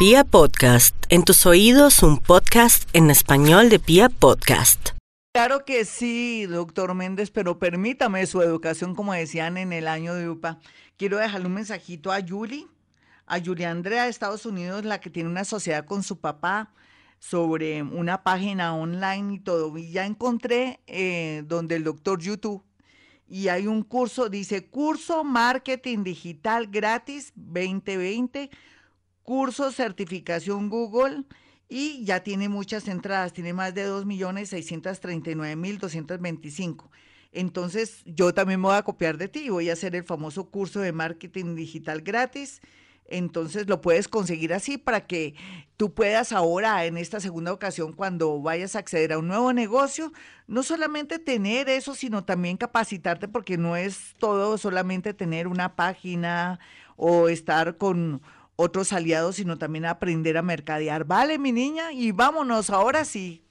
Pia Podcast, en tus oídos un podcast en español de Pia Podcast. Claro que sí, doctor Méndez, pero permítame su educación, como decían en el año de UPA. Quiero dejarle un mensajito a Yuli, a Yuli Andrea de Estados Unidos, la que tiene una sociedad con su papá sobre una página online y todo. Y ya encontré eh, donde el doctor YouTube y hay un curso, dice curso Marketing Digital gratis 2020, curso certificación Google y ya tiene muchas entradas, tiene más de 2.639.225. Entonces yo también me voy a copiar de ti, voy a hacer el famoso curso de marketing digital gratis entonces lo puedes conseguir así para que tú puedas ahora, en esta segunda ocasión, cuando vayas a acceder a un nuevo negocio, no solamente tener eso, sino también capacitarte, porque no es todo solamente tener una página o estar con otros aliados, sino también aprender a mercadear. Vale, mi niña, y vámonos ahora sí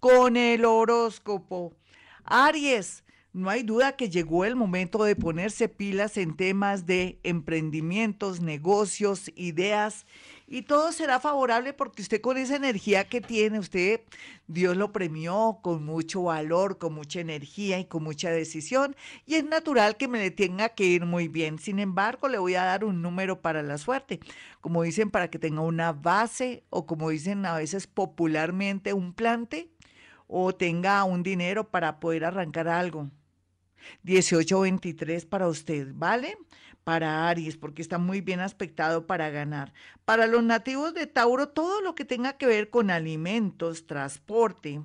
con el horóscopo. Aries, no hay duda que llegó el momento de ponerse pilas en temas de emprendimientos, negocios, ideas y todo será favorable porque usted con esa energía que tiene, usted, Dios lo premió con mucho valor, con mucha energía y con mucha decisión y es natural que me le tenga que ir muy bien. Sin embargo, le voy a dar un número para la suerte, como dicen, para que tenga una base o como dicen a veces popularmente, un plante o tenga un dinero para poder arrancar algo. 18-23 para usted, ¿vale? Para Aries, porque está muy bien aspectado para ganar. Para los nativos de Tauro, todo lo que tenga que ver con alimentos, transporte,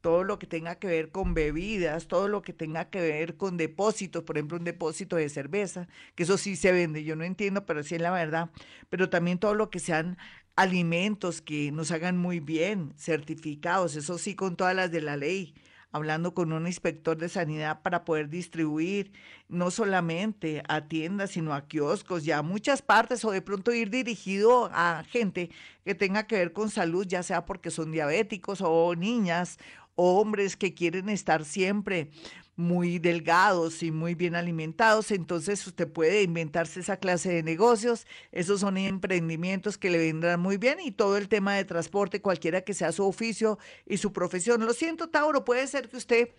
todo lo que tenga que ver con bebidas, todo lo que tenga que ver con depósitos, por ejemplo, un depósito de cerveza, que eso sí se vende, yo no entiendo, pero sí es la verdad, pero también todo lo que sean alimentos que nos hagan muy bien, certificados, eso sí con todas las de la ley, hablando con un inspector de sanidad para poder distribuir no solamente a tiendas, sino a kioscos y a muchas partes o de pronto ir dirigido a gente que tenga que ver con salud, ya sea porque son diabéticos o niñas o hombres que quieren estar siempre muy delgados y muy bien alimentados, entonces usted puede inventarse esa clase de negocios, esos son emprendimientos que le vendrán muy bien y todo el tema de transporte, cualquiera que sea su oficio y su profesión. Lo siento, Tauro, puede ser que usted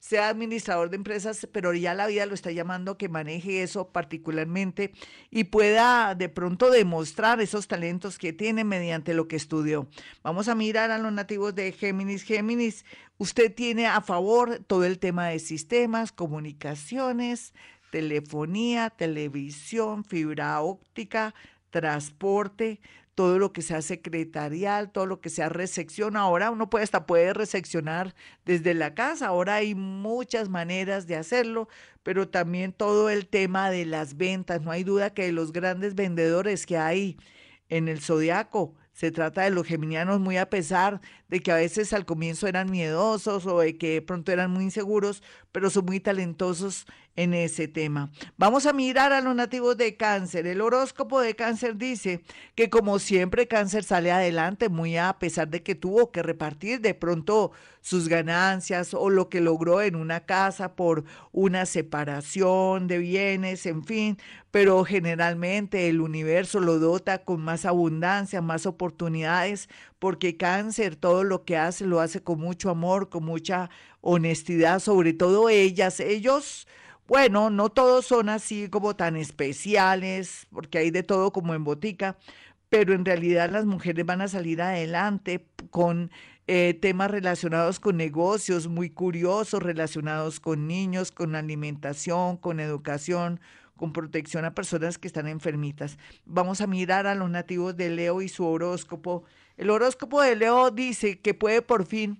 sea administrador de empresas, pero ya la vida lo está llamando que maneje eso particularmente y pueda de pronto demostrar esos talentos que tiene mediante lo que estudió. Vamos a mirar a los nativos de Géminis. Géminis, usted tiene a favor todo el tema de sistemas, comunicaciones, telefonía, televisión, fibra óptica, transporte, todo lo que sea secretarial, todo lo que sea recepción. Ahora uno puede hasta puede recepcionar desde la casa. Ahora hay muchas maneras de hacerlo, pero también todo el tema de las ventas. No hay duda que los grandes vendedores que hay en el zodiaco se trata de los geminianos muy a pesar de que a veces al comienzo eran miedosos o de que pronto eran muy inseguros, pero son muy talentosos en ese tema. Vamos a mirar a los nativos de cáncer. El horóscopo de cáncer dice que como siempre cáncer sale adelante muy a pesar de que tuvo que repartir de pronto sus ganancias o lo que logró en una casa por una separación de bienes, en fin, pero generalmente el universo lo dota con más abundancia, más oportunidades, porque cáncer todo lo que hace lo hace con mucho amor, con mucha honestidad, sobre todo ellas, ellos bueno, no todos son así como tan especiales, porque hay de todo como en botica, pero en realidad las mujeres van a salir adelante con eh, temas relacionados con negocios muy curiosos, relacionados con niños, con alimentación, con educación, con protección a personas que están enfermitas. Vamos a mirar a los nativos de Leo y su horóscopo. El horóscopo de Leo dice que puede por fin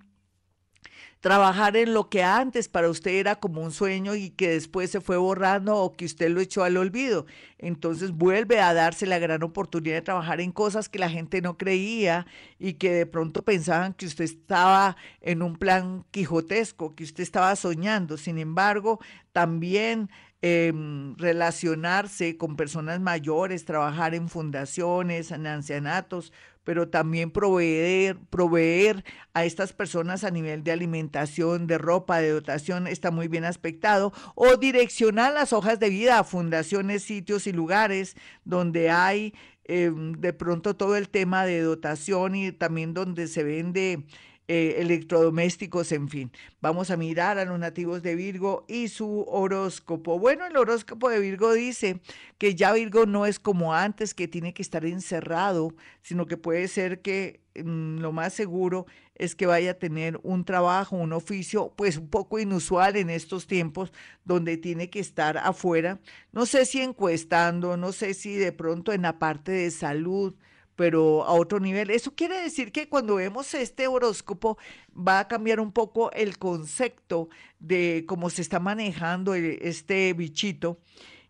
trabajar en lo que antes para usted era como un sueño y que después se fue borrando o que usted lo echó al olvido. Entonces vuelve a darse la gran oportunidad de trabajar en cosas que la gente no creía y que de pronto pensaban que usted estaba en un plan quijotesco, que usted estaba soñando. Sin embargo, también em, relacionarse con personas mayores, trabajar en fundaciones, en ancianatos, pero también proveer, a estas personas a nivel de alimentación, de ropa, de dotación, está muy bien aspectado, o direccionar las hojas de vida a fundaciones, sitios y lugares donde hay em, de pronto todo el tema de dotación y también donde se vende eh, electrodomésticos, en fin. Vamos a mirar a los nativos de Virgo y su horóscopo. Bueno, el horóscopo de Virgo dice que ya Virgo no es como antes, que tiene que estar encerrado, sino que puede ser que mm, lo más seguro es que vaya a tener un trabajo, un oficio, pues un poco inusual en estos tiempos donde tiene que estar afuera. No sé si encuestando, no sé si de pronto en la parte de salud, pero a otro nivel. Eso quiere decir que cuando vemos este horóscopo va a cambiar un poco el concepto de cómo se está manejando este bichito.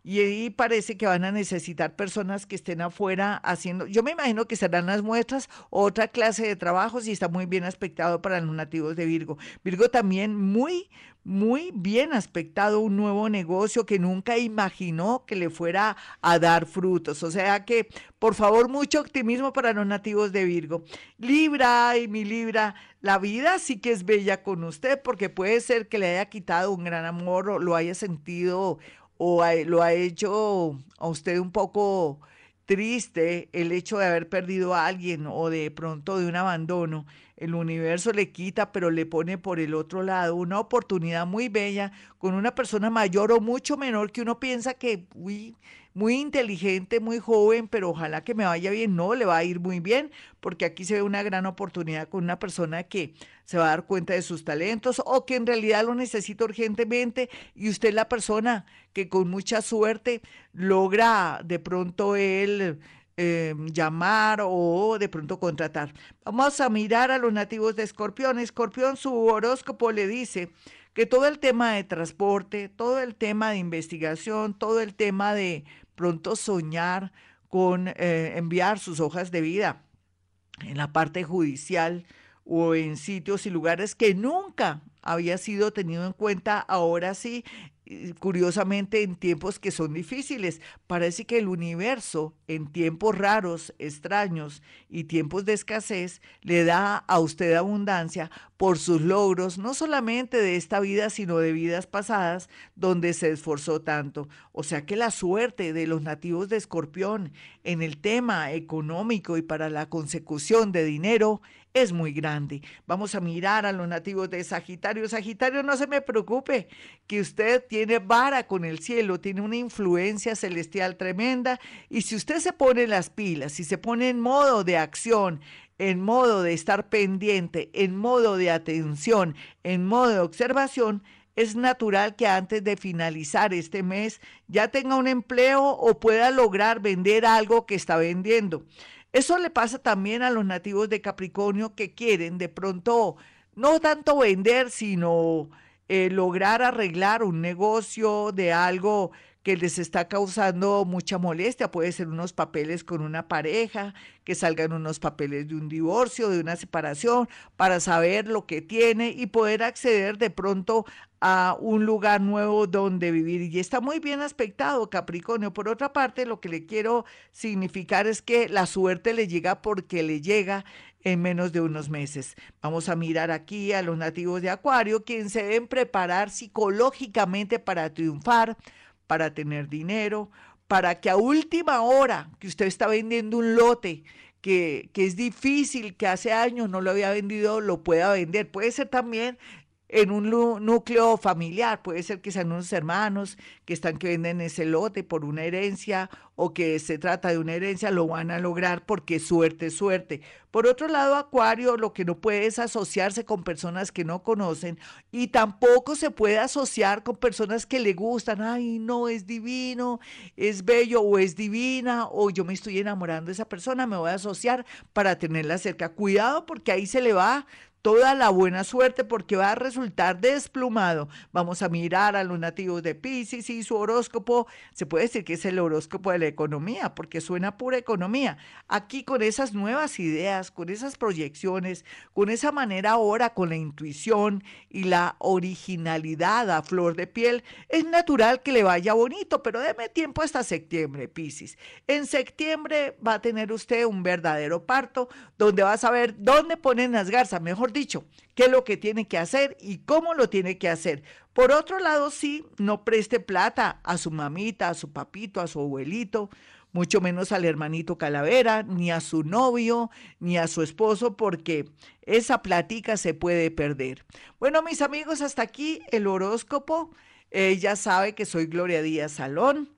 Y ahí parece que van a necesitar personas que estén afuera haciendo, yo me imagino que serán las muestras, otra clase de trabajos y está muy bien aspectado para los nativos de Virgo. Virgo también muy, muy bien aspectado un nuevo negocio que nunca imaginó que le fuera a dar frutos. O sea que, por favor, mucho optimismo para los nativos de Virgo. Libra, y mi Libra, la vida sí que es bella con usted porque puede ser que le haya quitado un gran amor o lo haya sentido o lo ha hecho a usted un poco triste el hecho de haber perdido a alguien o de pronto de un abandono el universo le quita, pero le pone por el otro lado una oportunidad muy bella con una persona mayor o mucho menor que uno piensa que uy, muy inteligente, muy joven, pero ojalá que me vaya bien. No, le va a ir muy bien, porque aquí se ve una gran oportunidad con una persona que se va a dar cuenta de sus talentos o que en realidad lo necesita urgentemente y usted es la persona que con mucha suerte logra de pronto él eh, llamar o de pronto contratar. Vamos a mirar a los nativos de Escorpión. Escorpión, su horóscopo le dice que todo el tema de transporte, todo el tema de investigación, todo el tema de pronto soñar con eh, enviar sus hojas de vida en la parte judicial o en sitios y lugares que nunca había sido tenido en cuenta, ahora sí curiosamente en tiempos que son difíciles. Parece que el universo en tiempos raros, extraños y tiempos de escasez le da a usted abundancia por sus logros, no solamente de esta vida, sino de vidas pasadas donde se esforzó tanto. O sea que la suerte de los nativos de Escorpión en el tema económico y para la consecución de dinero es muy grande. Vamos a mirar a los nativos de Sagitario. Sagitario, no se me preocupe, que usted tiene vara con el cielo, tiene una influencia celestial tremenda y si usted se pone las pilas, si se pone en modo de acción, en modo de estar pendiente, en modo de atención, en modo de observación, es natural que antes de finalizar este mes ya tenga un empleo o pueda lograr vender algo que está vendiendo. Eso le pasa también a los nativos de Capricornio que quieren de pronto no tanto vender, sino eh, lograr arreglar un negocio de algo que les está causando mucha molestia. Puede ser unos papeles con una pareja, que salgan unos papeles de un divorcio, de una separación, para saber lo que tiene y poder acceder de pronto a un lugar nuevo donde vivir. Y está muy bien aspectado Capricornio. Por otra parte, lo que le quiero significar es que la suerte le llega porque le llega en menos de unos meses. Vamos a mirar aquí a los nativos de Acuario, quienes se deben preparar psicológicamente para triunfar, para tener dinero, para que a última hora que usted está vendiendo un lote, que, que, es difícil, que hace años no lo había vendido, lo pueda vender. Puede ser también en un núcleo familiar. Puede ser que sean unos hermanos que están que venden ese lote por una herencia o que se trata de una herencia, lo van a lograr porque suerte, suerte. Por otro lado, Acuario lo que no puede es asociarse con personas que no conocen y tampoco se puede asociar con personas que le gustan. Ay, no, es divino, es bello o es divina o yo me estoy enamorando de esa persona, me voy a asociar para tenerla cerca. Cuidado porque ahí se le va toda la buena suerte porque va a resultar desplumado. Vamos a mirar a los nativos de Pisces y su horóscopo. Se puede decir que es el horóscopo de la economía porque suena pura economía. Aquí con esas nuevas ideas, con esas proyecciones, con esa manera ahora, con la intuición y la originalidad a flor de piel, es natural que le vaya bonito, pero deme tiempo hasta septiembre, Pisces. En septiembre va a tener usted un verdadero parto donde va a saber dónde ponen las garzas, mejor dicho, qué es lo que tiene que hacer y cómo lo tiene que hacer. Por otro lado, sí, no preste plata a su mamita, a su papito, a su abuelito. mucho menos al hermanito Calavera, ni a su novio, ni a su esposo, porque esa plática se puede perder. Bueno, mis amigos, hasta aquí el horóscopo. Ella sabe que soy Gloria Díaz Salón.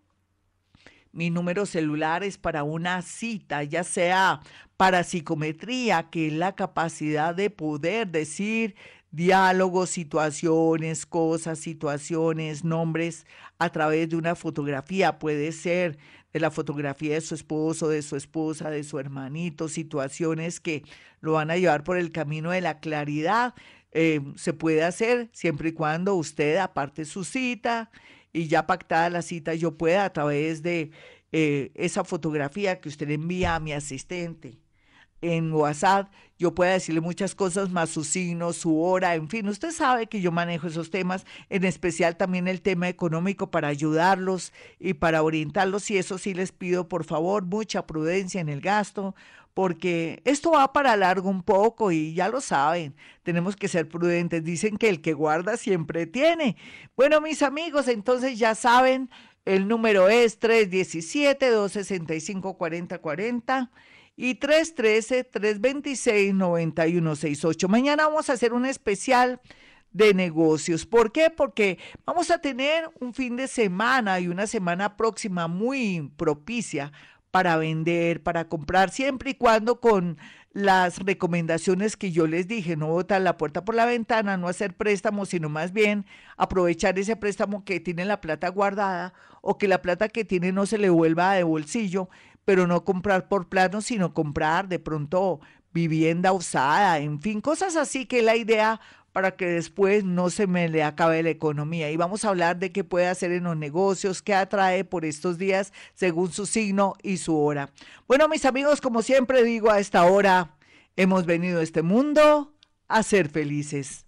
Mi número celular es para una cita, ya sea para psicometría, que es la capacidad de poder decir diálogos, situaciones, cosas, situaciones, nombres a través de una fotografía. Puede ser de la fotografía de su esposo, de su esposa, de su hermanito, situaciones que lo van a llevar por el camino de la claridad. Eh, se puede hacer siempre y cuando usted aparte su cita y ya pactada la cita, yo pueda a través de eh, esa fotografía que usted envía a mi asistente en WhatsApp, yo pueda decirle muchas cosas, más su signo, su hora, en fin, usted sabe que yo manejo esos temas, en especial también el tema económico para ayudarlos y para orientarlos y eso sí les pido por favor mucha prudencia en el gasto, porque esto va para largo un poco y ya lo saben, tenemos que ser prudentes, dicen que el que guarda siempre tiene. Bueno, mis amigos, entonces ya saben, el número es 317-265-4040 y 313-326-9168. Mañana vamos a hacer un especial de negocios. ¿Por qué? Porque vamos a tener un fin de semana y una semana próxima muy propicia para vender, para comprar, siempre y cuando con las recomendaciones que yo les dije, no botar la puerta por la ventana, no hacer préstamos, sino más bien aprovechar ese préstamo que tiene la plata guardada o que la plata que tiene no se le vuelva de bolsillo pero no comprar por plano, sino comprar de pronto vivienda usada, en fin, cosas así que la idea para que después no se me le acabe la economía. Y vamos a hablar de qué puede hacer en los negocios, qué atrae por estos días según su signo y su hora. Bueno, mis amigos, como siempre digo a esta hora, hemos venido a este mundo a ser felices.